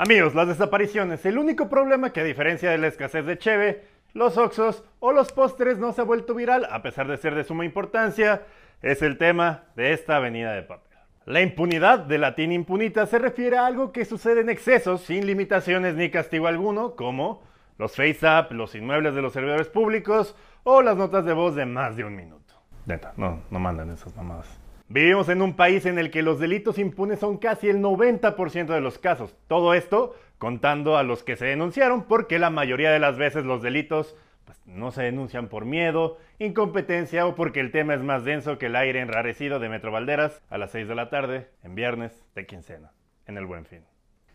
Amigos, las desapariciones, el único problema que a diferencia de la escasez de cheve, los oxos o los postres no se ha vuelto viral, a pesar de ser de suma importancia, es el tema de esta avenida de papel. La impunidad de latín impunita se refiere a algo que sucede en excesos, sin limitaciones ni castigo alguno, como los face-up, los inmuebles de los servidores públicos o las notas de voz de más de un minuto. Neta, no, no mandan esas mamadas. Vivimos en un país en el que los delitos impunes son casi el 90% de los casos. Todo esto contando a los que se denunciaron, porque la mayoría de las veces los delitos pues, no se denuncian por miedo, incompetencia o porque el tema es más denso que el aire enrarecido de Metro Valderas a las 6 de la tarde, en viernes de quincena, en el buen fin.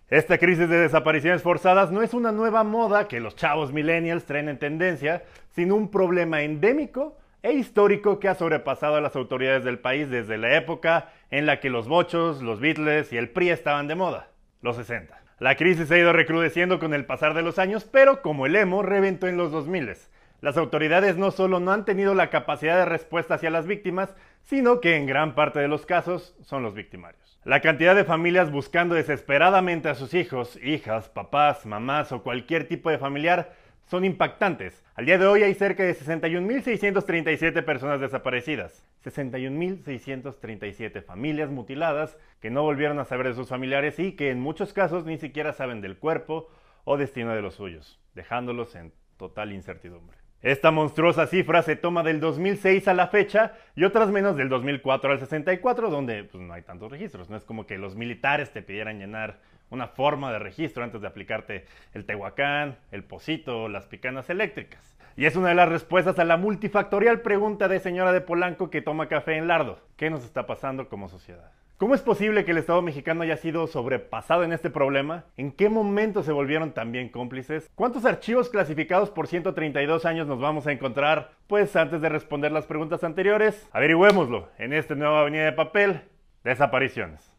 Esta crisis de desapariciones forzadas no es una nueva moda que los chavos millennials traen en tendencia, sino un problema endémico e histórico que ha sobrepasado a las autoridades del país desde la época en la que los bochos, los Beatles y el PRI estaban de moda, los 60. La crisis ha ido recrudeciendo con el pasar de los años, pero como el emo reventó en los 2000. Las autoridades no solo no han tenido la capacidad de respuesta hacia las víctimas, sino que en gran parte de los casos son los victimarios. La cantidad de familias buscando desesperadamente a sus hijos, hijas, papás, mamás o cualquier tipo de familiar son impactantes. Al día de hoy hay cerca de 61.637 personas desaparecidas, 61.637 familias mutiladas que no volvieron a saber de sus familiares y que en muchos casos ni siquiera saben del cuerpo o destino de los suyos, dejándolos en total incertidumbre. Esta monstruosa cifra se toma del 2006 a la fecha y otras menos del 2004 al 64, donde pues, no hay tantos registros. No es como que los militares te pidieran llenar una forma de registro antes de aplicarte el tehuacán, el pocito las picanas eléctricas. Y es una de las respuestas a la multifactorial pregunta de señora de Polanco que toma café en Lardo. ¿Qué nos está pasando como sociedad? ¿Cómo es posible que el Estado mexicano haya sido sobrepasado en este problema? ¿En qué momento se volvieron también cómplices? ¿Cuántos archivos clasificados por 132 años nos vamos a encontrar? Pues antes de responder las preguntas anteriores, averigüémoslo en este nuevo Avenida de Papel, desapariciones.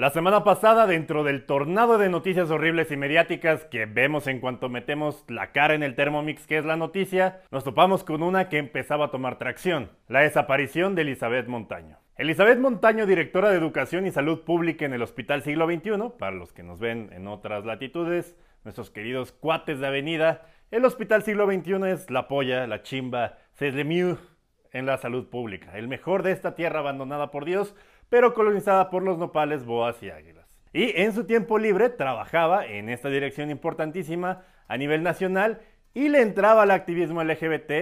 La semana pasada, dentro del tornado de noticias horribles y mediáticas que vemos en cuanto metemos la cara en el Thermomix que es la noticia, nos topamos con una que empezaba a tomar tracción, la desaparición de Elizabeth Montaño. Elizabeth Montaño, directora de Educación y Salud Pública en el Hospital Siglo XXI, para los que nos ven en otras latitudes, nuestros queridos cuates de avenida, el Hospital Siglo XXI es la polla, la chimba, c'est le mieux en la salud pública, el mejor de esta tierra abandonada por Dios, pero colonizada por los nopales, boas y águilas. Y en su tiempo libre trabajaba en esta dirección importantísima a nivel nacional y le entraba al activismo LGBT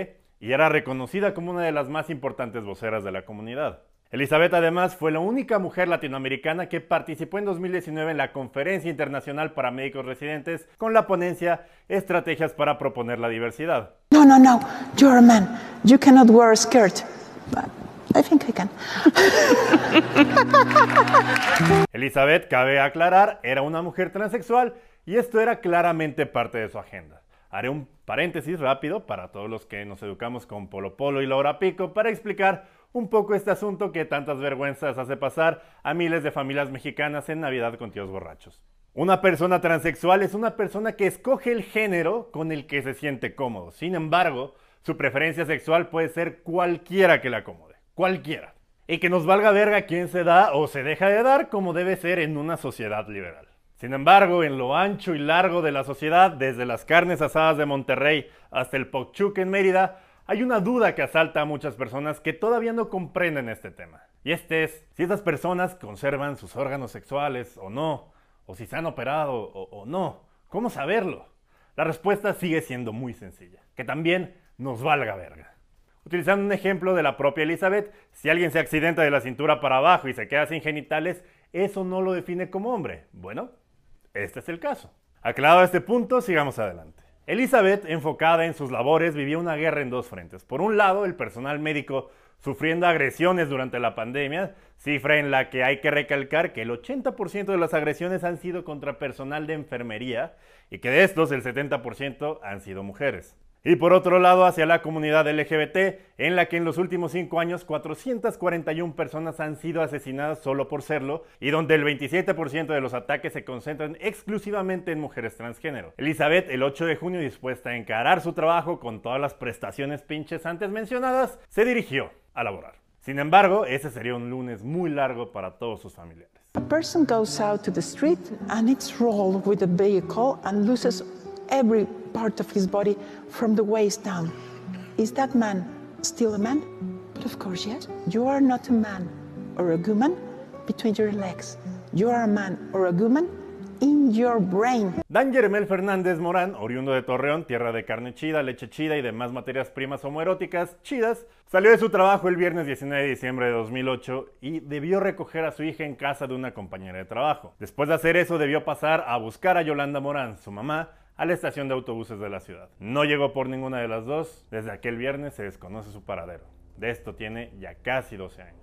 y era reconocida como una de las más importantes voceras de la comunidad. Elizabeth además fue la única mujer latinoamericana que participó en 2019 en la Conferencia Internacional para Médicos Residentes con la ponencia Estrategias para proponer la diversidad. No, no, no, you're a man. You cannot wear a skirt. I think I can. Elizabeth, cabe aclarar, era una mujer transexual y esto era claramente parte de su agenda. Haré un paréntesis rápido para todos los que nos educamos con Polo Polo y Laura Pico para explicar un poco este asunto que tantas vergüenzas hace pasar a miles de familias mexicanas en Navidad con tíos borrachos. Una persona transexual es una persona que escoge el género con el que se siente cómodo. Sin embargo, su preferencia sexual puede ser cualquiera que la acomode cualquiera. Y que nos valga verga quién se da o se deja de dar como debe ser en una sociedad liberal. Sin embargo, en lo ancho y largo de la sociedad, desde las carnes asadas de Monterrey hasta el Pokchuk en Mérida, hay una duda que asalta a muchas personas que todavía no comprenden este tema. Y este es si estas personas conservan sus órganos sexuales o no, o si se han operado o, o no. ¿Cómo saberlo? La respuesta sigue siendo muy sencilla, que también nos valga verga. Utilizando un ejemplo de la propia Elizabeth, si alguien se accidenta de la cintura para abajo y se queda sin genitales, eso no lo define como hombre. Bueno, este es el caso. Aclarado este punto, sigamos adelante. Elizabeth, enfocada en sus labores, vivía una guerra en dos frentes. Por un lado, el personal médico sufriendo agresiones durante la pandemia, cifra en la que hay que recalcar que el 80% de las agresiones han sido contra personal de enfermería y que de estos el 70% han sido mujeres. Y por otro lado, hacia la comunidad LGBT, en la que en los últimos cinco años 441 personas han sido asesinadas solo por serlo, y donde el 27% de los ataques se concentran exclusivamente en mujeres transgénero. Elizabeth, el 8 de junio, dispuesta a encarar su trabajo con todas las prestaciones pinches antes mencionadas, se dirigió a laborar. Sin embargo, ese sería un lunes muy largo para todos sus familiares. A person goes out to the street and it's rolled with a vehicle and loses every part of his body from the waist down. Is that man still a man? But of course, yes. You are not a man or a woman between your legs. You are a man or a woman in your brain. Dan Yeremel Fernández Morán, oriundo de Torreón, tierra de carne chida, leche chida y demás materias primas homoeróticas chidas, salió de su trabajo el viernes 19 de diciembre de 2008 y debió recoger a su hija en casa de una compañera de trabajo. Después de hacer eso, debió pasar a buscar a Yolanda Morán, su mamá, a la estación de autobuses de la ciudad. No llegó por ninguna de las dos, desde aquel viernes se desconoce su paradero. De esto tiene ya casi 12 años.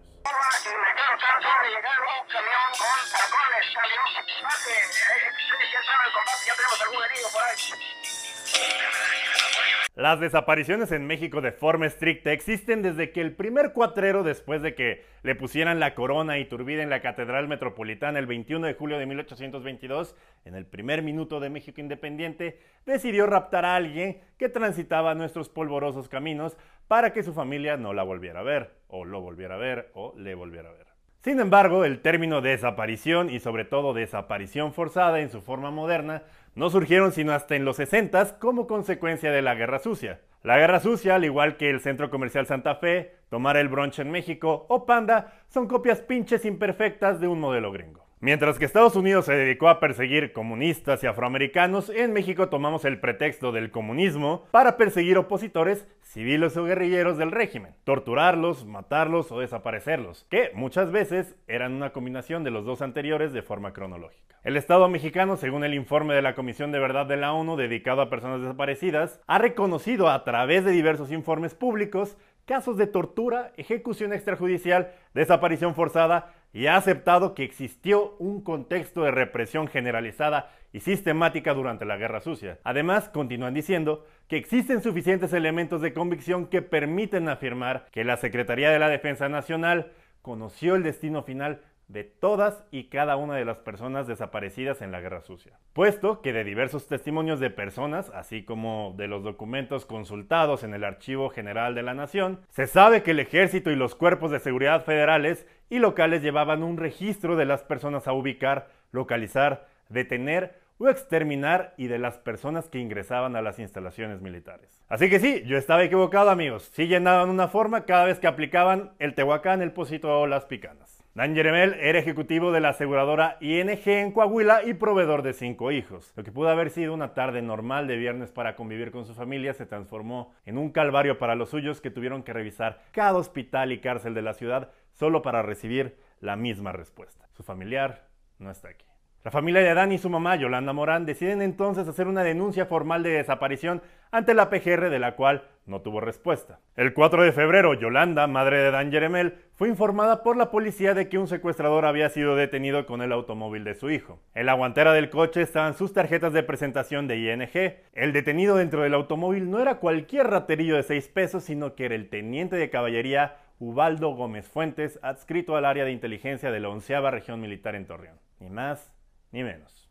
Las desapariciones en México de forma estricta existen desde que el primer cuatrero, después de que le pusieran la corona y turbida en la Catedral Metropolitana el 21 de julio de 1822, en el primer minuto de México Independiente, decidió raptar a alguien que transitaba nuestros polvorosos caminos para que su familia no la volviera a ver, o lo volviera a ver, o le volviera a ver. Sin embargo, el término desaparición y sobre todo desaparición forzada en su forma moderna no surgieron sino hasta en los 60 como consecuencia de la Guerra Sucia. La Guerra Sucia, al igual que el Centro Comercial Santa Fe, Tomar el Bronche en México o Panda, son copias pinches imperfectas de un modelo gringo. Mientras que Estados Unidos se dedicó a perseguir comunistas y afroamericanos, en México tomamos el pretexto del comunismo para perseguir opositores civiles o guerrilleros del régimen, torturarlos, matarlos o desaparecerlos, que muchas veces eran una combinación de los dos anteriores de forma cronológica. El Estado mexicano, según el informe de la Comisión de Verdad de la ONU dedicado a personas desaparecidas, ha reconocido a través de diversos informes públicos casos de tortura, ejecución extrajudicial, desaparición forzada y ha aceptado que existió un contexto de represión generalizada y sistemática durante la Guerra Sucia. Además, continúan diciendo que existen suficientes elementos de convicción que permiten afirmar que la Secretaría de la Defensa Nacional conoció el destino final de todas y cada una de las personas desaparecidas en la Guerra Sucia. Puesto que de diversos testimonios de personas, así como de los documentos consultados en el Archivo General de la Nación, se sabe que el ejército y los cuerpos de seguridad federales y locales llevaban un registro de las personas a ubicar, localizar, detener o exterminar y de las personas que ingresaban a las instalaciones militares. Así que sí, yo estaba equivocado amigos, sí llenaban una forma cada vez que aplicaban el Tehuacán, el Posito o las Picanas. Dan Jeremel era ejecutivo de la aseguradora ING en Coahuila y proveedor de cinco hijos. Lo que pudo haber sido una tarde normal de viernes para convivir con su familia se transformó en un calvario para los suyos que tuvieron que revisar cada hospital y cárcel de la ciudad solo para recibir la misma respuesta. Su familiar no está aquí. La familia de Adán y su mamá, Yolanda Morán, deciden entonces hacer una denuncia formal de desaparición ante la PGR de la cual no tuvo respuesta. El 4 de febrero, Yolanda, madre de Dan Jeremel, fue informada por la policía de que un secuestrador había sido detenido con el automóvil de su hijo. En la guantera del coche estaban sus tarjetas de presentación de ING. El detenido dentro del automóvil no era cualquier raterillo de 6 pesos, sino que era el teniente de caballería Ubaldo Gómez Fuentes, adscrito al área de inteligencia de la onceava región militar en Torreón. Ni más ni menos.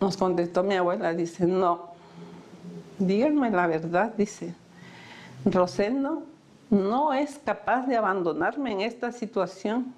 nos contestó mi abuela, dice, no, díganme la verdad, dice, Rosendo no es capaz de abandonarme en esta situación.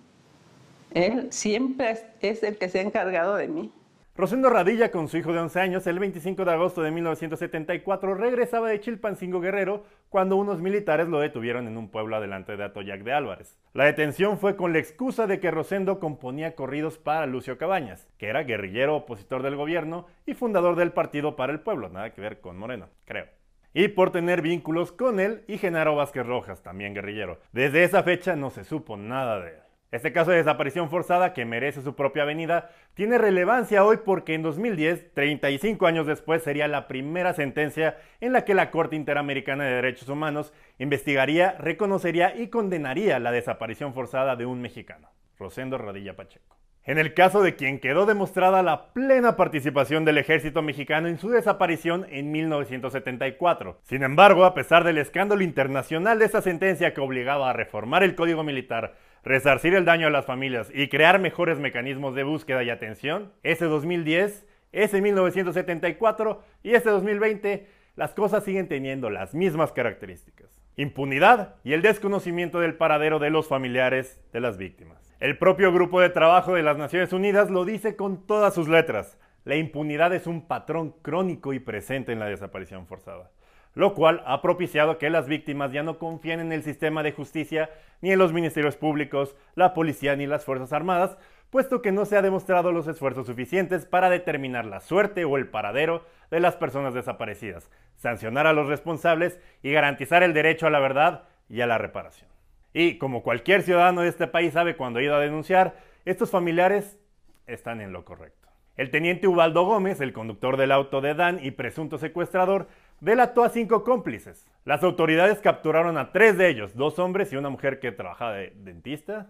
Él siempre es el que se ha encargado de mí. Rosendo Radilla, con su hijo de 11 años, el 25 de agosto de 1974 regresaba de Chilpancingo Guerrero cuando unos militares lo detuvieron en un pueblo adelante de Atoyac de Álvarez. La detención fue con la excusa de que Rosendo componía corridos para Lucio Cabañas, que era guerrillero opositor del gobierno y fundador del Partido para el Pueblo, nada que ver con Moreno, creo y por tener vínculos con él y Genaro Vázquez Rojas, también guerrillero. Desde esa fecha no se supo nada de él. Este caso de desaparición forzada, que merece su propia avenida, tiene relevancia hoy porque en 2010, 35 años después, sería la primera sentencia en la que la Corte Interamericana de Derechos Humanos investigaría, reconocería y condenaría la desaparición forzada de un mexicano, Rosendo Radilla Pacheco. En el caso de quien quedó demostrada la plena participación del ejército mexicano en su desaparición en 1974. Sin embargo, a pesar del escándalo internacional de esa sentencia que obligaba a reformar el Código Militar, resarcir el daño a las familias y crear mejores mecanismos de búsqueda y atención, ese 2010, ese 1974 y ese 2020, las cosas siguen teniendo las mismas características. impunidad y el desconocimiento del paradero de los familiares de las víctimas. El propio Grupo de Trabajo de las Naciones Unidas lo dice con todas sus letras. La impunidad es un patrón crónico y presente en la desaparición forzada, lo cual ha propiciado que las víctimas ya no confíen en el sistema de justicia, ni en los ministerios públicos, la policía ni las Fuerzas Armadas, puesto que no se ha demostrado los esfuerzos suficientes para determinar la suerte o el paradero de las personas desaparecidas, sancionar a los responsables y garantizar el derecho a la verdad y a la reparación. Y como cualquier ciudadano de este país sabe cuando ha ido a denunciar, estos familiares están en lo correcto. El teniente Ubaldo Gómez, el conductor del auto de Dan y presunto secuestrador, delató a cinco cómplices. Las autoridades capturaron a tres de ellos, dos hombres y una mujer que trabajaba de dentista,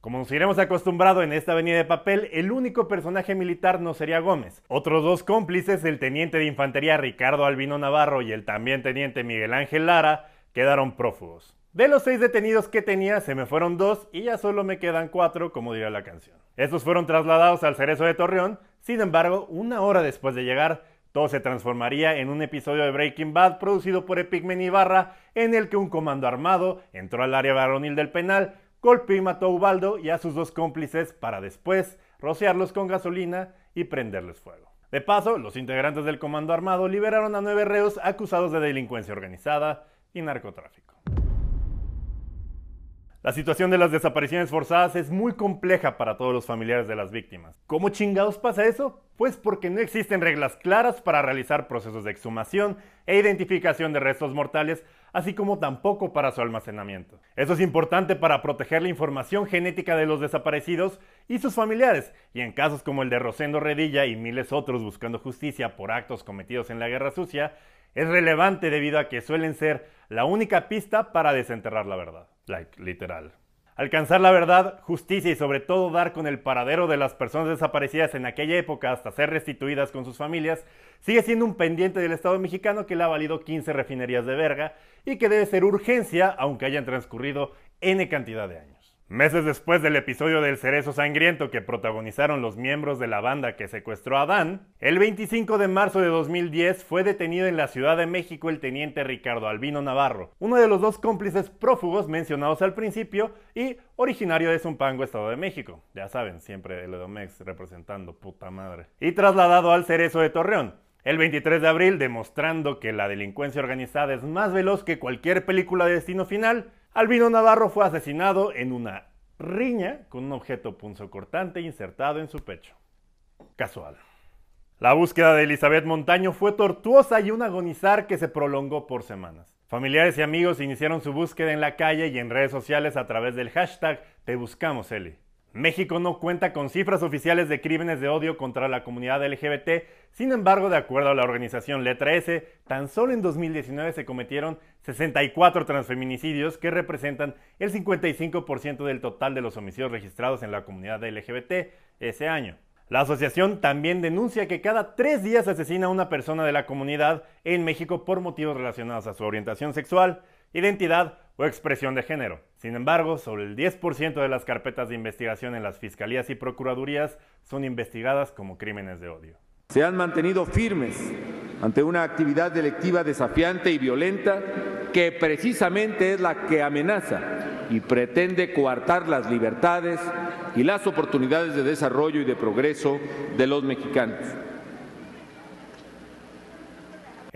como nos iremos acostumbrado en esta avenida de papel, el único personaje militar no sería Gómez. Otros dos cómplices, el teniente de infantería Ricardo Albino Navarro y el también teniente Miguel Ángel Lara, quedaron prófugos. De los seis detenidos que tenía, se me fueron dos y ya solo me quedan cuatro, como diría la canción. Estos fueron trasladados al Cerezo de Torreón, sin embargo, una hora después de llegar, todo se transformaría en un episodio de Breaking Bad producido por Epigmen Ibarra, en el que un comando armado entró al área varonil del penal, golpeó y mató a Ubaldo y a sus dos cómplices para después rociarlos con gasolina y prenderles fuego. De paso, los integrantes del comando armado liberaron a nueve reos acusados de delincuencia organizada y narcotráfico. La situación de las desapariciones forzadas es muy compleja para todos los familiares de las víctimas. ¿Cómo chingados pasa eso? Pues porque no existen reglas claras para realizar procesos de exhumación e identificación de restos mortales, así como tampoco para su almacenamiento. Eso es importante para proteger la información genética de los desaparecidos y sus familiares, y en casos como el de Rosendo Redilla y miles otros buscando justicia por actos cometidos en la Guerra Sucia, es relevante debido a que suelen ser la única pista para desenterrar la verdad. Like, literal. Alcanzar la verdad, justicia y sobre todo dar con el paradero de las personas desaparecidas en aquella época hasta ser restituidas con sus familias, sigue siendo un pendiente del Estado mexicano que le ha valido 15 refinerías de verga y que debe ser urgencia aunque hayan transcurrido N cantidad de años. Meses después del episodio del cerezo sangriento que protagonizaron los miembros de la banda que secuestró a Dan, el 25 de marzo de 2010 fue detenido en la Ciudad de México el teniente Ricardo Albino Navarro, uno de los dos cómplices prófugos mencionados al principio y originario de Zumpango, Estado de México. Ya saben, siempre el Edomex representando puta madre. Y trasladado al cerezo de Torreón, el 23 de abril, demostrando que la delincuencia organizada es más veloz que cualquier película de destino final, Albino Navarro fue asesinado en una riña con un objeto punzocortante insertado en su pecho. Casual. La búsqueda de Elizabeth Montaño fue tortuosa y un agonizar que se prolongó por semanas. Familiares y amigos iniciaron su búsqueda en la calle y en redes sociales a través del hashtag Te Buscamos Eli. México no cuenta con cifras oficiales de crímenes de odio contra la comunidad LGBT, sin embargo, de acuerdo a la organización Letra S, tan solo en 2019 se cometieron 64 transfeminicidios que representan el 55% del total de los homicidios registrados en la comunidad LGBT ese año. La asociación también denuncia que cada tres días asesina a una persona de la comunidad en México por motivos relacionados a su orientación sexual, identidad o expresión de género. Sin embargo, sobre el 10% de las carpetas de investigación en las fiscalías y procuradurías son investigadas como crímenes de odio. Se han mantenido firmes ante una actividad delictiva desafiante y violenta que precisamente es la que amenaza y pretende coartar las libertades y las oportunidades de desarrollo y de progreso de los mexicanos.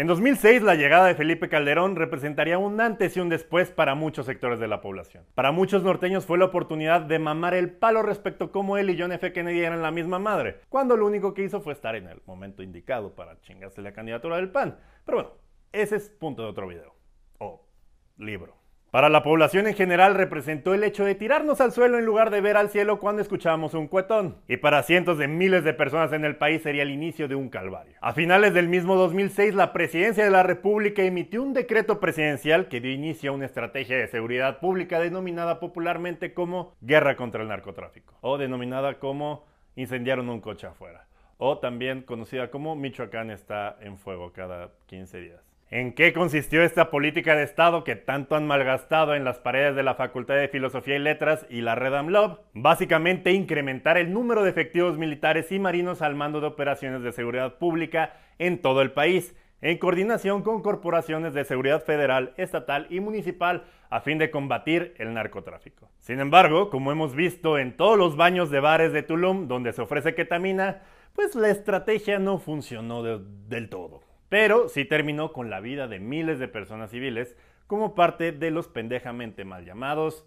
En 2006, la llegada de Felipe Calderón representaría un antes y un después para muchos sectores de la población. Para muchos norteños fue la oportunidad de mamar el palo respecto a cómo él y John F. Kennedy eran la misma madre, cuando lo único que hizo fue estar en el momento indicado para chingarse la candidatura del PAN. Pero bueno, ese es punto de otro video. O libro. Para la población en general representó el hecho de tirarnos al suelo en lugar de ver al cielo cuando escuchábamos un cuetón. Y para cientos de miles de personas en el país sería el inicio de un calvario. A finales del mismo 2006, la presidencia de la República emitió un decreto presidencial que dio inicio a una estrategia de seguridad pública denominada popularmente como Guerra contra el Narcotráfico. O denominada como Incendiaron un coche afuera. O también conocida como Michoacán está en fuego cada 15 días. ¿En qué consistió esta política de Estado que tanto han malgastado en las paredes de la Facultad de Filosofía y Letras y la Red AMLOB? Básicamente incrementar el número de efectivos militares y marinos al mando de operaciones de seguridad pública en todo el país, en coordinación con corporaciones de seguridad federal, estatal y municipal a fin de combatir el narcotráfico. Sin embargo, como hemos visto en todos los baños de bares de Tulum donde se ofrece ketamina, pues la estrategia no funcionó del todo. Pero sí terminó con la vida de miles de personas civiles como parte de los pendejamente mal llamados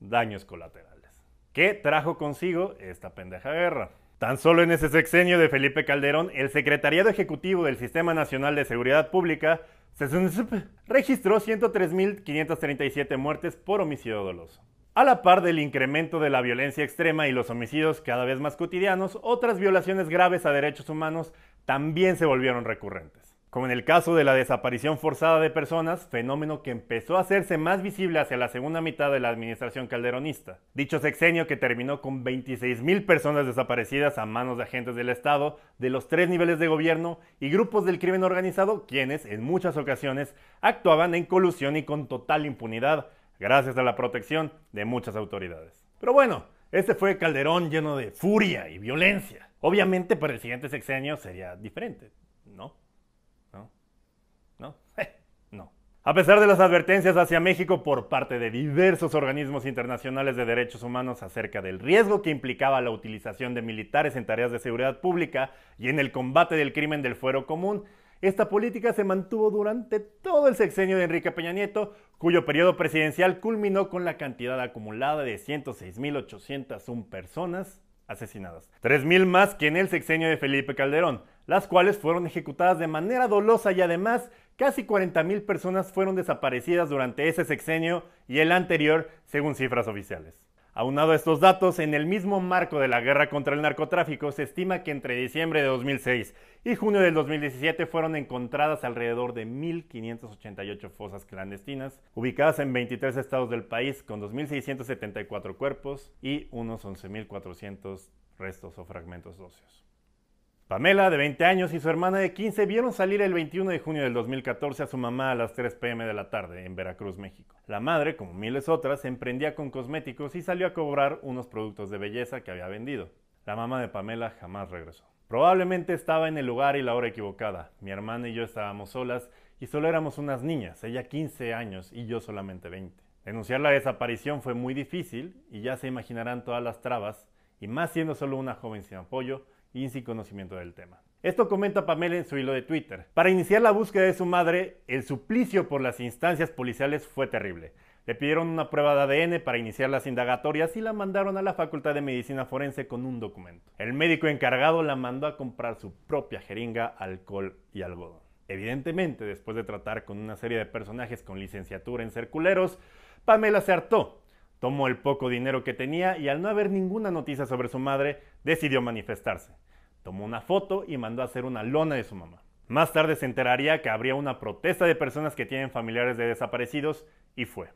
daños colaterales. ¿Qué trajo consigo esta pendeja guerra? Tan solo en ese sexenio de Felipe Calderón, el Secretariado Ejecutivo del Sistema Nacional de Seguridad Pública registró 103.537 muertes por homicidio doloso. A la par del incremento de la violencia extrema y los homicidios cada vez más cotidianos, otras violaciones graves a derechos humanos también se volvieron recurrentes como en el caso de la desaparición forzada de personas, fenómeno que empezó a hacerse más visible hacia la segunda mitad de la administración calderonista. Dicho sexenio que terminó con 26.000 personas desaparecidas a manos de agentes del Estado, de los tres niveles de gobierno y grupos del crimen organizado, quienes en muchas ocasiones actuaban en colusión y con total impunidad, gracias a la protección de muchas autoridades. Pero bueno, este fue Calderón lleno de furia y violencia. Obviamente para el siguiente sexenio sería diferente, ¿no? A pesar de las advertencias hacia México por parte de diversos organismos internacionales de derechos humanos acerca del riesgo que implicaba la utilización de militares en tareas de seguridad pública y en el combate del crimen del fuero común, esta política se mantuvo durante todo el sexenio de Enrique Peña Nieto, cuyo periodo presidencial culminó con la cantidad acumulada de 106.801 personas asesinadas, 3.000 más que en el sexenio de Felipe Calderón, las cuales fueron ejecutadas de manera dolosa y además casi 40.000 personas fueron desaparecidas durante ese sexenio y el anterior, según cifras oficiales. Aunado a estos datos, en el mismo marco de la guerra contra el narcotráfico, se estima que entre diciembre de 2006 y junio del 2017 fueron encontradas alrededor de 1.588 fosas clandestinas, ubicadas en 23 estados del país, con 2.674 cuerpos y unos 11.400 restos o fragmentos óseos. Pamela, de 20 años, y su hermana de 15 vieron salir el 21 de junio del 2014 a su mamá a las 3 pm de la tarde en Veracruz, México. La madre, como miles otras, se emprendía con cosméticos y salió a cobrar unos productos de belleza que había vendido. La mamá de Pamela jamás regresó. Probablemente estaba en el lugar y la hora equivocada. Mi hermana y yo estábamos solas y solo éramos unas niñas, ella 15 años y yo solamente 20. Denunciar la desaparición fue muy difícil y ya se imaginarán todas las trabas, y más siendo solo una joven sin apoyo, y sin conocimiento del tema. Esto comenta Pamela en su hilo de Twitter. Para iniciar la búsqueda de su madre, el suplicio por las instancias policiales fue terrible. Le pidieron una prueba de ADN para iniciar las indagatorias y la mandaron a la Facultad de Medicina Forense con un documento. El médico encargado la mandó a comprar su propia jeringa, alcohol y algodón. Evidentemente, después de tratar con una serie de personajes con licenciatura en ser culeros, Pamela se hartó Tomó el poco dinero que tenía y al no haber ninguna noticia sobre su madre, decidió manifestarse. Tomó una foto y mandó a hacer una lona de su mamá. Más tarde se enteraría que habría una protesta de personas que tienen familiares de desaparecidos y fue.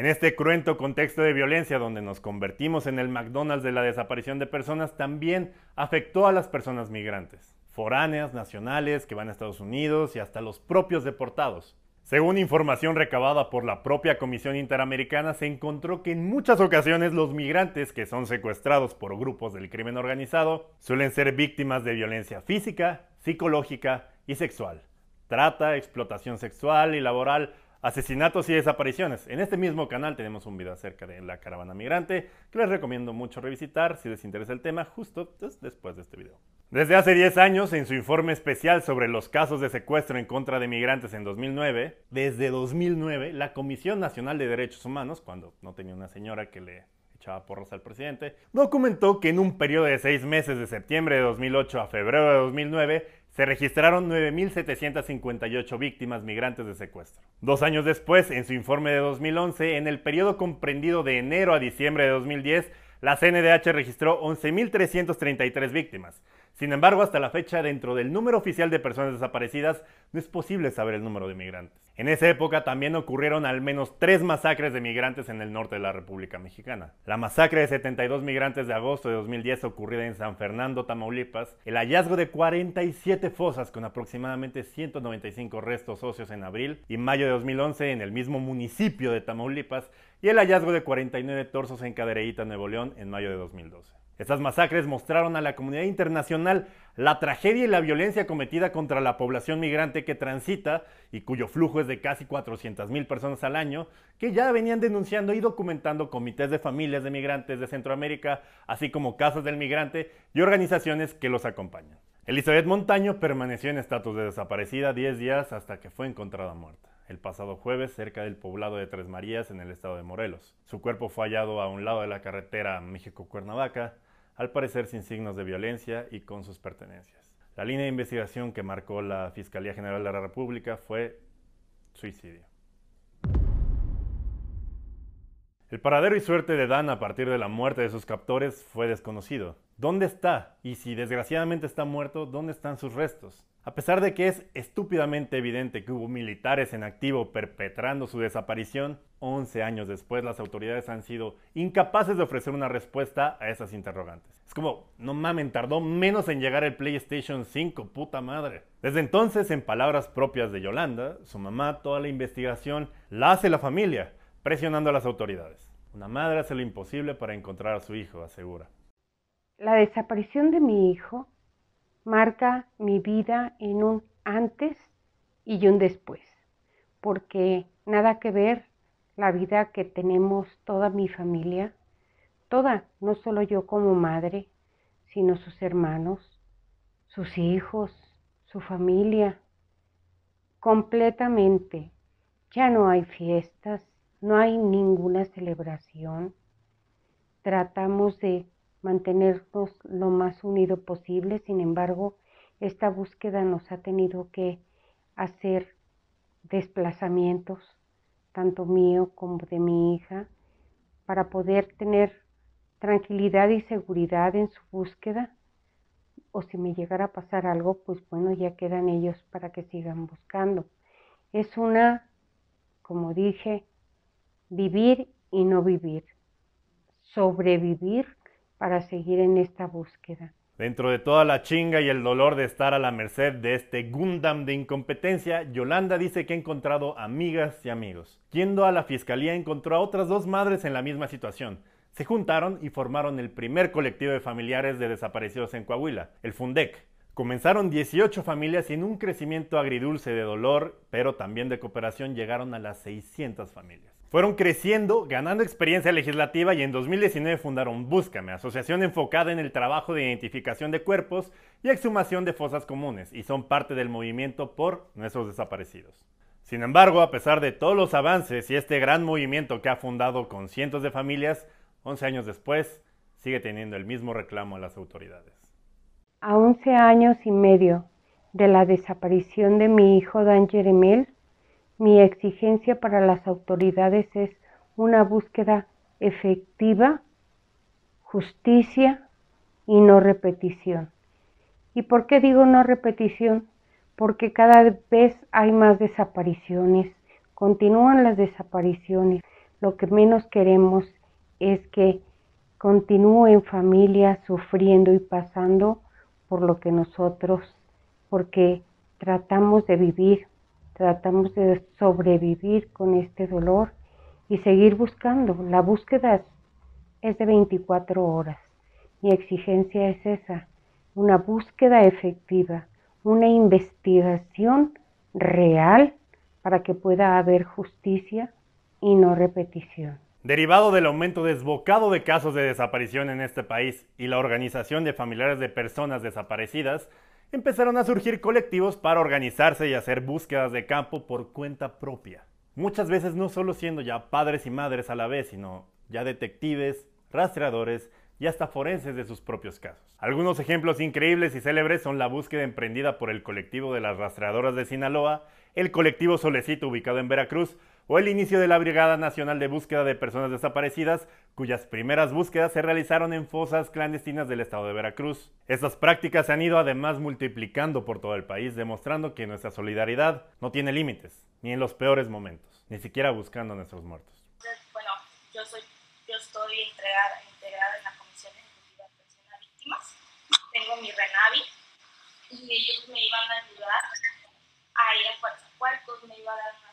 En este cruento contexto de violencia donde nos convertimos en el McDonald's de la desaparición de personas, también afectó a las personas migrantes, foráneas, nacionales, que van a Estados Unidos y hasta los propios deportados. Según información recabada por la propia Comisión Interamericana, se encontró que en muchas ocasiones los migrantes que son secuestrados por grupos del crimen organizado suelen ser víctimas de violencia física, psicológica y sexual, trata, explotación sexual y laboral, asesinatos y desapariciones. En este mismo canal tenemos un video acerca de la caravana migrante que les recomiendo mucho revisitar si les interesa el tema justo después de este video. Desde hace 10 años, en su informe especial sobre los casos de secuestro en contra de migrantes en 2009, desde 2009, la Comisión Nacional de Derechos Humanos, cuando no tenía una señora que le echaba porros al presidente, documentó que en un periodo de 6 meses de septiembre de 2008 a febrero de 2009, se registraron 9.758 víctimas migrantes de secuestro. Dos años después, en su informe de 2011, en el periodo comprendido de enero a diciembre de 2010, la CNDH registró 11.333 víctimas, Sin embargo, hasta la fecha, dentro del número oficial de personas desaparecidas, no es posible saber el número de migrantes. En esa época también ocurrieron al menos tres masacres de migrantes en el norte de la República Mexicana. La masacre de 72 migrantes de agosto de 2010 ocurrida en San Fernando, Tamaulipas, el hallazgo de 47 fosas con aproximadamente 195 restos óseos en abril y mayo de 2011 en el mismo municipio de Tamaulipas y el hallazgo de 49 torsos en Cadereyta, Nuevo León en mayo de 2012. Estas masacres mostraron a la comunidad internacional la tragedia y la violencia cometida contra la población migrante que transita y cuyo flujo es de casi 400.000 personas al año, que ya venían denunciando y documentando comités de familias de migrantes de Centroamérica, así como casas del migrante y organizaciones que los acompañan. Elizabeth Montaño permaneció en estatus de desaparecida 10 días hasta que fue encontrada muerta el pasado jueves cerca del poblado de Tres Marías en el estado de Morelos. Su cuerpo fue hallado a un lado de la carretera México-Cuernavaca, al parecer sin signos de violencia y con sus pertenencias. La línea de investigación que marcó la Fiscalía General de la República fue suicidio. El paradero y suerte de Dan a partir de la muerte de sus captores fue desconocido. ¿Dónde está? Y si desgraciadamente está muerto, ¿dónde están sus restos? A pesar de que es estúpidamente evidente que hubo militares en activo perpetrando su desaparición, 11 años después las autoridades han sido incapaces de ofrecer una respuesta a esas interrogantes. Es como, no mamen, tardó menos en llegar el PlayStation 5, puta madre. Desde entonces, en palabras propias de Yolanda, su mamá, toda la investigación la hace la familia, presionando a las autoridades. Una madre hace lo imposible para encontrar a su hijo, asegura. La desaparición de mi hijo marca mi vida en un antes y un después, porque nada que ver la vida que tenemos toda mi familia, toda, no solo yo como madre, sino sus hermanos, sus hijos, su familia, completamente. Ya no hay fiestas, no hay ninguna celebración. Tratamos de mantenernos lo más unido posible. Sin embargo, esta búsqueda nos ha tenido que hacer desplazamientos, tanto mío como de mi hija, para poder tener tranquilidad y seguridad en su búsqueda. O si me llegara a pasar algo, pues bueno, ya quedan ellos para que sigan buscando. Es una, como dije, vivir y no vivir, sobrevivir para seguir en esta búsqueda. Dentro de toda la chinga y el dolor de estar a la merced de este Gundam de incompetencia, Yolanda dice que ha encontrado amigas y amigos. Yendo a la fiscalía encontró a otras dos madres en la misma situación. Se juntaron y formaron el primer colectivo de familiares de desaparecidos en Coahuila, el Fundec. Comenzaron 18 familias y en un crecimiento agridulce de dolor, pero también de cooperación llegaron a las 600 familias. Fueron creciendo, ganando experiencia legislativa y en 2019 fundaron Búscame, asociación enfocada en el trabajo de identificación de cuerpos y exhumación de fosas comunes, y son parte del movimiento por nuestros desaparecidos. Sin embargo, a pesar de todos los avances y este gran movimiento que ha fundado con cientos de familias, 11 años después sigue teniendo el mismo reclamo a las autoridades. A 11 años y medio de la desaparición de mi hijo Dan Jeremel, mi exigencia para las autoridades es una búsqueda efectiva, justicia y no repetición. ¿Y por qué digo no repetición? Porque cada vez hay más desapariciones, continúan las desapariciones. Lo que menos queremos es que continúen familias sufriendo y pasando por lo que nosotros, porque tratamos de vivir tratamos de sobrevivir con este dolor y seguir buscando. La búsqueda es de 24 horas. Mi exigencia es esa, una búsqueda efectiva, una investigación real para que pueda haber justicia y no repetición. Derivado del aumento desbocado de casos de desaparición en este país y la organización de familiares de personas desaparecidas, empezaron a surgir colectivos para organizarse y hacer búsquedas de campo por cuenta propia. Muchas veces no solo siendo ya padres y madres a la vez, sino ya detectives, rastreadores y hasta forenses de sus propios casos. Algunos ejemplos increíbles y célebres son la búsqueda emprendida por el colectivo de las rastreadoras de Sinaloa, el colectivo Solecito ubicado en Veracruz, o el inicio de la Brigada Nacional de Búsqueda de Personas Desaparecidas, cuyas primeras búsquedas se realizaron en fosas clandestinas del estado de Veracruz. Estas prácticas se han ido además multiplicando por todo el país, demostrando que nuestra solidaridad no tiene límites, ni en los peores momentos, ni siquiera buscando a nuestros muertos. Bueno, yo, soy, yo estoy integrada, integrada en la Comisión Ejecutiva de Víctimas, tengo mi RENAVI y ellos me iban a ayudar a ir a Coatzacoalcos, me iba a dar una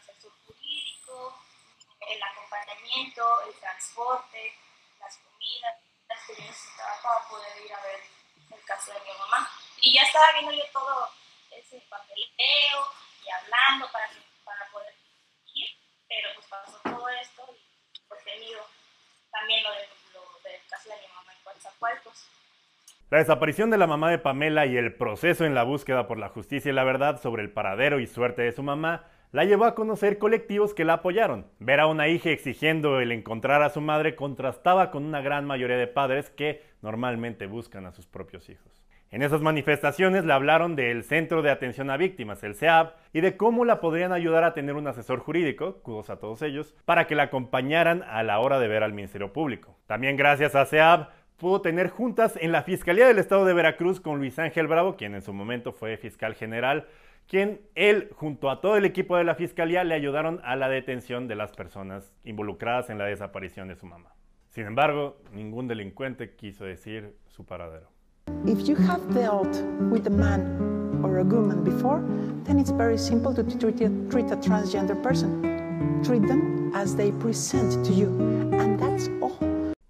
el acompañamiento, el transporte, las comidas, las que yo necesitaba para poder ir a ver el caso de mi mamá. Y ya estaba viendo yo todo ese papeleo y hablando para, para poder ir, pero pues pasó todo esto y pues tenido también lo, de, lo del caso de mi mamá en Coatzacoalcos. La desaparición de la mamá de Pamela y el proceso en la búsqueda por la justicia y la verdad sobre el paradero y suerte de su mamá la llevó a conocer colectivos que la apoyaron. Ver a una hija exigiendo el encontrar a su madre contrastaba con una gran mayoría de padres que normalmente buscan a sus propios hijos. En esas manifestaciones le hablaron del Centro de Atención a Víctimas, el CEAB, y de cómo la podrían ayudar a tener un asesor jurídico, kudos a todos ellos, para que la acompañaran a la hora de ver al Ministerio Público. También gracias a CEAB pudo tener juntas en la Fiscalía del Estado de Veracruz con Luis Ángel Bravo, quien en su momento fue fiscal general, quien él, junto a todo el equipo de la fiscalía, le ayudaron a la detención de las personas involucradas en la desaparición de su mamá. Sin embargo, ningún delincuente quiso decir su paradero. If you have dealt with a man or a woman before, then it's very simple to treat a, treat a transgender person. Treat them as they present to you, and that's all.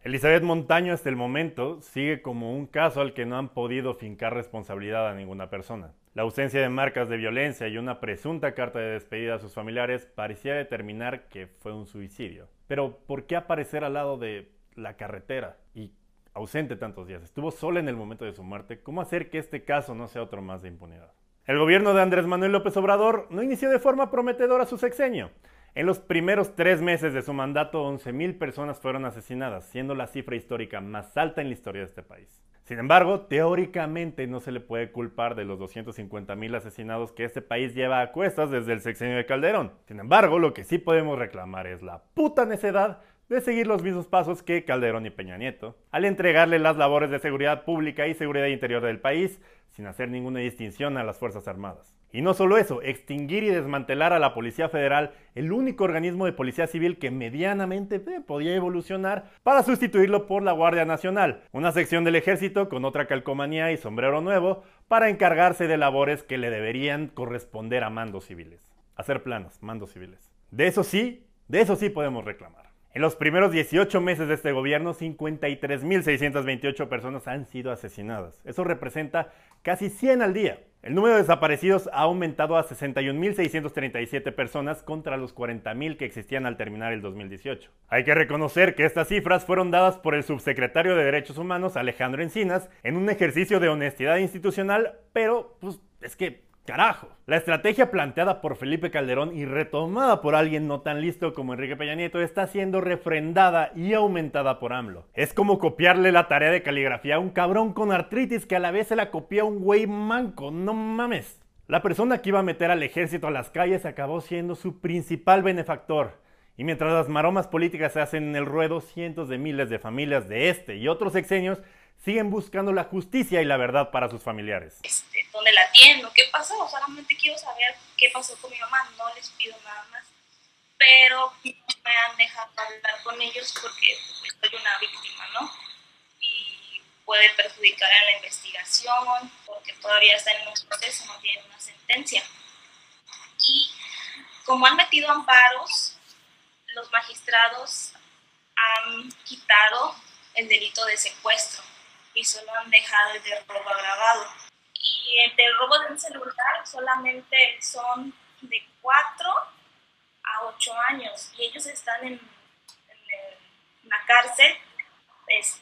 Elizabeth Montaño hasta el momento sigue como un caso al que no han podido fincar responsabilidad a ninguna persona. La ausencia de marcas de violencia y una presunta carta de despedida a sus familiares parecía determinar que fue un suicidio. Pero ¿por qué aparecer al lado de la carretera y ausente tantos días? Estuvo sola en el momento de su muerte. ¿Cómo hacer que este caso no sea otro más de impunidad? El gobierno de Andrés Manuel López Obrador no inició de forma prometedora su sexenio. En los primeros tres meses de su mandato, 11.000 personas fueron asesinadas, siendo la cifra histórica más alta en la historia de este país. Sin embargo, teóricamente no se le puede culpar de los 250.000 asesinados que este país lleva a cuestas desde el sexenio de Calderón. Sin embargo, lo que sí podemos reclamar es la puta necedad de seguir los mismos pasos que Calderón y Peña Nieto, al entregarle las labores de seguridad pública y seguridad interior del país, sin hacer ninguna distinción a las Fuerzas Armadas. Y no solo eso, extinguir y desmantelar a la Policía Federal, el único organismo de policía civil que medianamente eh, podía evolucionar, para sustituirlo por la Guardia Nacional, una sección del ejército con otra calcomanía y sombrero nuevo, para encargarse de labores que le deberían corresponder a mandos civiles. Hacer planos, mandos civiles. De eso sí, de eso sí podemos reclamar. En los primeros 18 meses de este gobierno, 53.628 personas han sido asesinadas. Eso representa casi 100 al día. El número de desaparecidos ha aumentado a 61.637 personas contra los 40.000 que existían al terminar el 2018. Hay que reconocer que estas cifras fueron dadas por el subsecretario de Derechos Humanos, Alejandro Encinas, en un ejercicio de honestidad institucional, pero pues es que La estrategia planteada por Felipe Calderón y retomada por alguien no tan listo como Enrique Peña Nieto está siendo refrendada y aumentada por AMLO. Es como copiarle la tarea de caligrafía a un cabrón con artritis que a la vez se la copia a un güey manco, no mames. La persona que iba a meter al ejército a las calles acabó siendo su principal benefactor. Y mientras las maromas políticas se hacen en el ruedo, cientos de miles de familias de este y otros exenios siguen buscando la justicia y la verdad para sus familiares. Este, ¿Dónde la atiendo? ¿Qué pasó? Solamente quiero saber qué pasó con mi mamá, no les pido nada más. Pero me han dejado hablar con ellos porque pues, soy una víctima, ¿no? Y puede perjudicar a la investigación porque todavía está en un proceso, no tiene una sentencia. Y como han metido amparos, los magistrados han quitado el delito de secuestro y solo han dejado el de robo agravado. Y el de robo de un celular solamente son de 4 a 8 años y ellos están en, en, la cárcel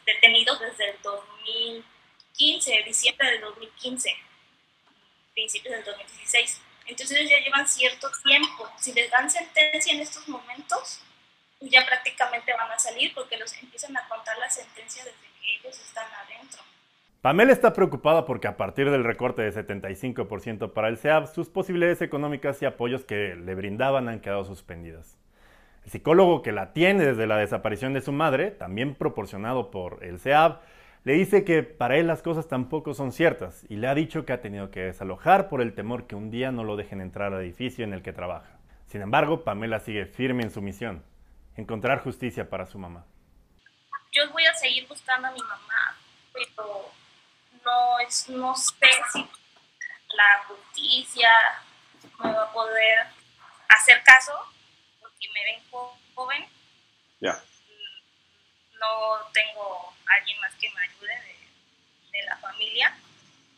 detenidos desde el 2015, diciembre del 2015, principios del 2016. Entonces ellos ya llevan cierto tiempo. Si les dan sentencia en estos momentos, ya prácticamente van a salir porque los empiezan a contar la sentencia desde que ellos están adentro. Pamela está preocupada porque a partir del recorte de 75% para el SEAB, sus posibilidades económicas y apoyos que le brindaban han quedado suspendidas. El psicólogo que la atiende desde la desaparición de su madre, también proporcionado por el CEAB, le dice que para él las cosas tampoco son ciertas y le ha dicho que ha tenido que desalojar por el temor que un día no lo dejen entrar al edificio en el que trabaja. Sin embargo, Pamela sigue firme en su misión, encontrar justicia para su mamá. Yo voy a seguir buscando a mi mamá, pero no, es, no sé si la justicia me va a poder hacer caso porque me ven joven. Ya no tengo alguien más que me ayude de, la familia.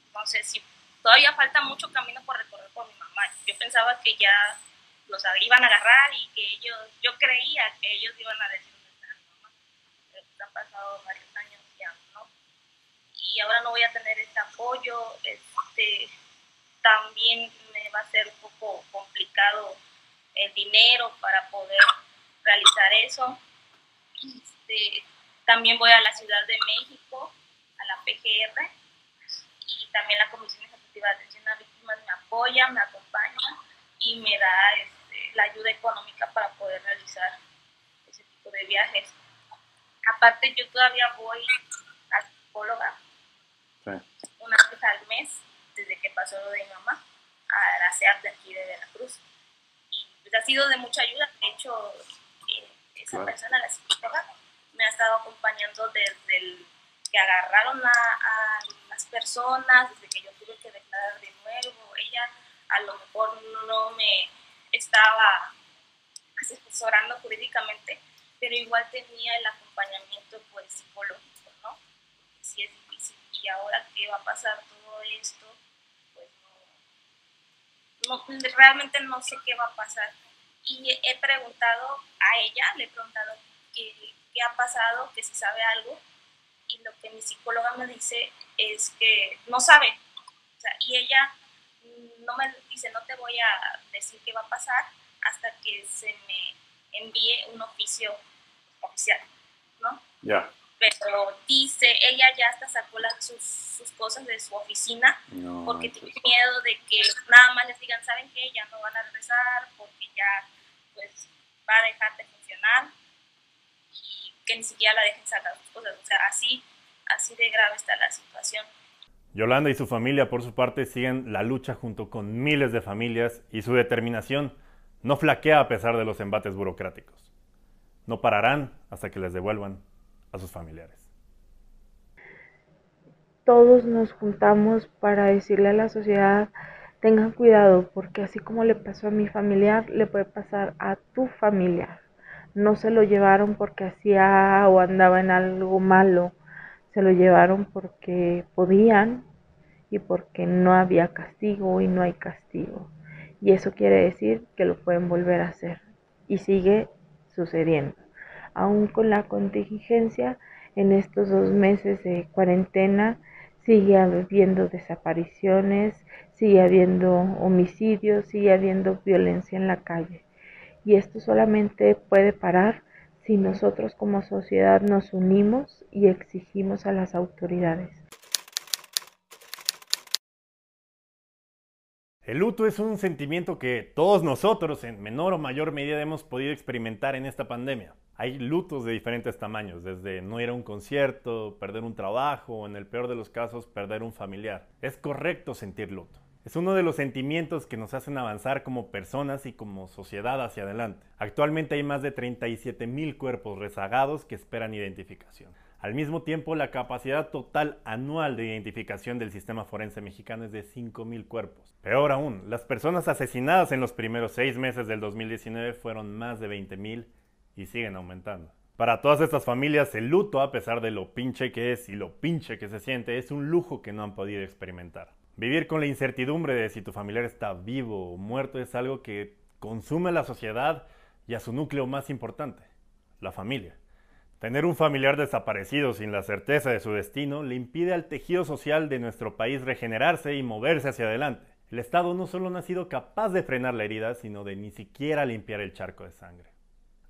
Entonces, si todavía falta mucho camino por recorrer por mi mamá. Yo pensaba que ya los iban a agarrar y que ellos, yo creía que ellos iban a decir dónde está mi mamá. Pero pues han pasado varios. Y ahora no voy a tener ese apoyo. Este, también me va a ser un poco complicado el dinero para poder realizar eso. Este, también voy a la Ciudad de México, a la PGR, y también la Comisión Ejecutiva de Atención a Víctimas me apoya, me acompaña y me da este, la ayuda económica para poder realizar ese tipo de viajes. Aparte, yo todavía voy a psicóloga una vez al mes, desde que pasó lo de mi mamá, a la CEAP de aquí de Veracruz. Y pues, ha sido de mucha ayuda. De hecho, eh, esa persona, la psicóloga, me ha estado acompañando desde el que agarraron a, las personas, desde que yo tuve que declarar de nuevo. Ella a lo mejor no me estaba asesorando jurídicamente, pero igual tenía el acompañamiento pues, psicológico, ¿no? Si es. Y ahora que va a pasar todo esto, pues no, realmente no sé qué va a pasar. Y he preguntado a ella, le he preguntado que ha pasado, que si sabe algo, y lo que mi psicóloga me dice es que no sabe. y ella no me dice, no te voy a decir qué va a pasar hasta que se me envíe un oficio oficial, ¿no? Ya. Pero dice, ella ya hasta sacó las, sus, cosas de su oficina porque tiene miedo de que nada más les digan, ¿saben qué? Ya no van a regresar porque ya pues va a dejar de funcionar que ni siquiera la dejen sacar sus cosas. O sea, así, así de grave está la situación. Yolanda y su familia, por su parte, siguen la lucha junto con miles de familias y su determinación no flaquea a pesar de los embates burocráticos. No pararán hasta que les devuelvan a sus familiares. Todos nos juntamos para decirle a la sociedad, tengan cuidado, porque así como le pasó a mi familiar, le puede pasar a tu familiar no se lo llevaron porque hacía o andaba en algo malo, se lo llevaron porque podían y porque no había castigo y no hay castigo. Y eso quiere decir que lo pueden volver a hacer y sigue sucediendo. Aún con la contingencia, en estos dos meses de cuarentena sigue habiendo desapariciones, sigue habiendo homicidios, sigue habiendo violencia en la calle y esto solamente puede parar si nosotros como sociedad nos unimos y exigimos a las autoridades. El luto es un sentimiento que todos nosotros en menor o mayor medida hemos podido experimentar en esta pandemia. Hay lutos de diferentes tamaños, desde no ir a un concierto, perder un trabajo o en el peor de los casos perder un familiar. Es correcto sentir luto. Es uno de los sentimientos que nos hacen avanzar como personas y como sociedad hacia adelante. Actualmente hay más de 37 mil cuerpos rezagados que esperan identificación. Al mismo tiempo, la capacidad total anual de identificación del sistema forense mexicano es de 5.000 cuerpos. Peor aún, las personas asesinadas en los primeros seis meses del 2019 fueron más de 20.000 y siguen aumentando. Para todas estas familias, el luto, a pesar de lo pinche que es y lo pinche que se siente, es un lujo que no han podido experimentar. Vivir con la incertidumbre de si tu familiar está vivo o muerto es algo que consume a la sociedad y a su núcleo más importante, la familia. Tener un familiar desaparecido sin la certeza de su destino le impide al tejido social de nuestro país regenerarse y moverse hacia adelante. El Estado no solo no ha sido capaz de frenar la herida, sino de ni siquiera limpiar el charco de sangre.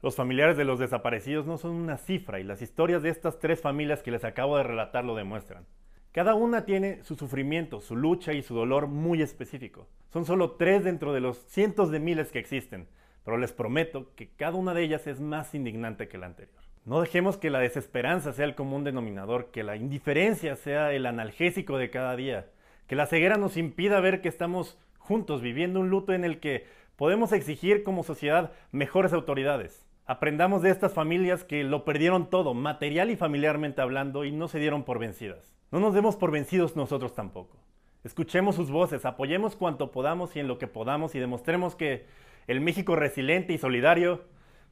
Los familiares de los desaparecidos no son una cifra y las historias de estas tres familias que les acabo de relatar lo demuestran. Cada una tiene su sufrimiento, su lucha y su dolor muy específico. Son solo tres dentro de los cientos de miles que existen, pero les prometo que cada una de ellas es más indignante que la anterior. No dejemos que la desesperanza sea el común denominador, que la indiferencia sea el analgésico de cada día, que la ceguera nos impida ver que estamos juntos viviendo un luto en el que podemos exigir como sociedad mejores autoridades. Aprendamos de estas familias que lo perdieron todo, material y familiarmente hablando, y no se dieron por vencidas. No nos demos por vencidos nosotros tampoco. Escuchemos sus voces, apoyemos cuanto podamos y en lo que podamos y demostremos que el México resiliente y solidario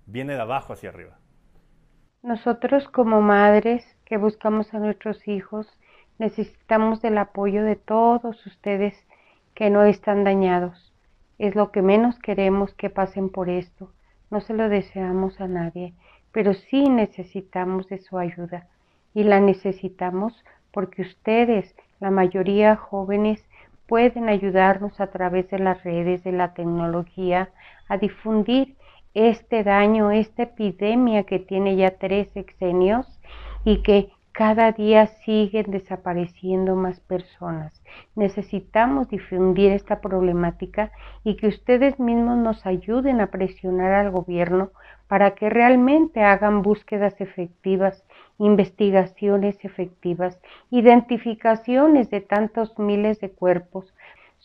viene de abajo hacia arriba. Nosotros como madres que buscamos a nuestros hijos necesitamos del apoyo de todos ustedes que no están dañados. Es lo que menos queremos que pasen por esto. No se lo deseamos a nadie, pero sí necesitamos de su ayuda y la necesitamos porque ustedes, la mayoría jóvenes, pueden ayudarnos a través de las redes, de la tecnología, a difundir este daño, esta epidemia que tiene ya tres sexenios y que cada día siguen desapareciendo más personas. Necesitamos difundir esta problemática y que ustedes mismos nos ayuden a presionar al gobierno para que realmente hagan búsquedas efectivas, investigaciones efectivas, identificaciones de tantos miles de cuerpos.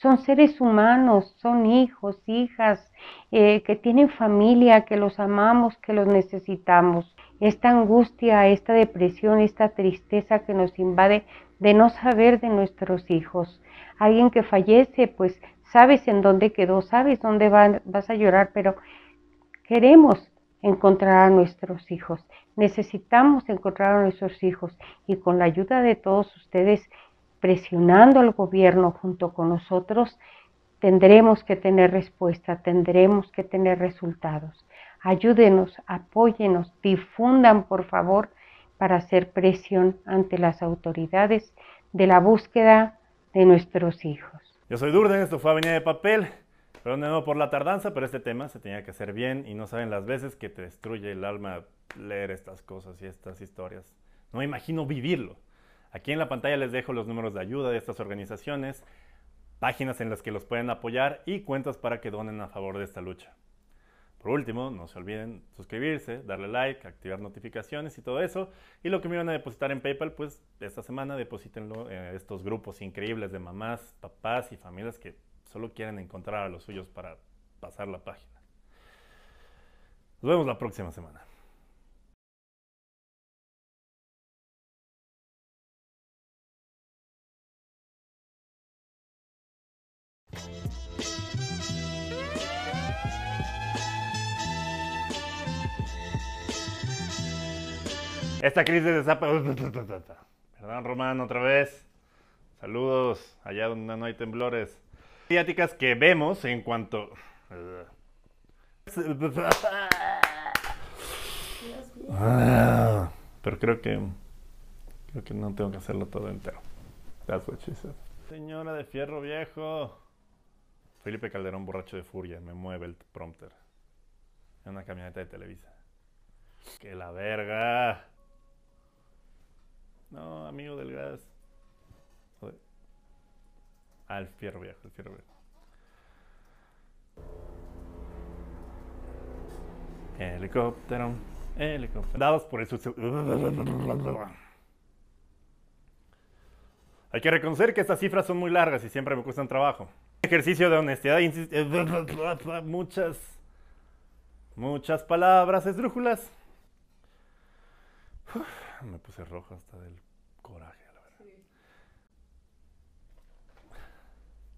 Son seres humanos, son hijos, hijas, eh, que tienen familia, que los amamos, que los necesitamos esta angustia, esta depresión, esta tristeza que nos invade de no saber de nuestros hijos. Alguien que fallece, pues sabes en dónde quedó, sabes dónde vas a llorar, pero queremos encontrar a nuestros hijos. Necesitamos encontrar a nuestros hijos y con la ayuda de todos ustedes, presionando al gobierno junto con nosotros, tendremos que tener respuesta, tendremos que tener resultados. Ayúdenos, apóyenos, difundan por favor para hacer presión ante las autoridades de la búsqueda de nuestros hijos. Yo soy Durden, esto fue Avenida de Papel. Perdón de nuevo por la tardanza, pero este tema se tenía que hacer bien y no saben las veces que te destruye el alma leer estas cosas y estas historias. No me imagino vivirlo. Aquí en la pantalla les dejo los números de ayuda de estas organizaciones, páginas en las que los pueden apoyar y cuentas para que donen a favor de esta lucha. Por último, no se olviden suscribirse, darle like, activar notificaciones y todo eso. Y lo que me iban a depositar en PayPal, pues esta semana deposítenlo en estos grupos increíbles de mamás, papás y familias que solo quieren encontrar a los suyos para pasar la página. Nos vemos la próxima semana. Esta crisis de Perdón, Román, otra vez. Saludos allá donde no hay temblores. Mediáticas que vemos en cuanto. Pero creo que. Creo que no tengo que hacerlo todo entero. That's what she said. Señora de fierro viejo. Felipe Calderón, borracho de furia, me mueve el prompter. En una camioneta de Televisa. ¡Que la verga! No, amigo del gas. Ah, el fierro viejo, el fierro viejo. Helicóptero, helicóptero. Dados por eso. Hay que reconocer que estas cifras son muy largas y siempre me cuestan trabajo. Ejercicio de honestidad, muchas, muchas palabras esdrújulas. Me puse rojo hasta del coraje, la verdad. Sí.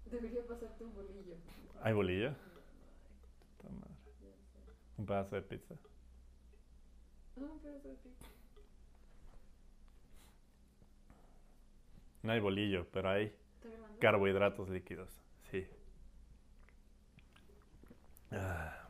Debería pasarte un bolillo. ¿Hay bolillo? Madre. Un pedazo de pizza. Ah, un pedazo de pizza. No hay bolillo, pero hay carbohidratos líquidos. Sí. Ah.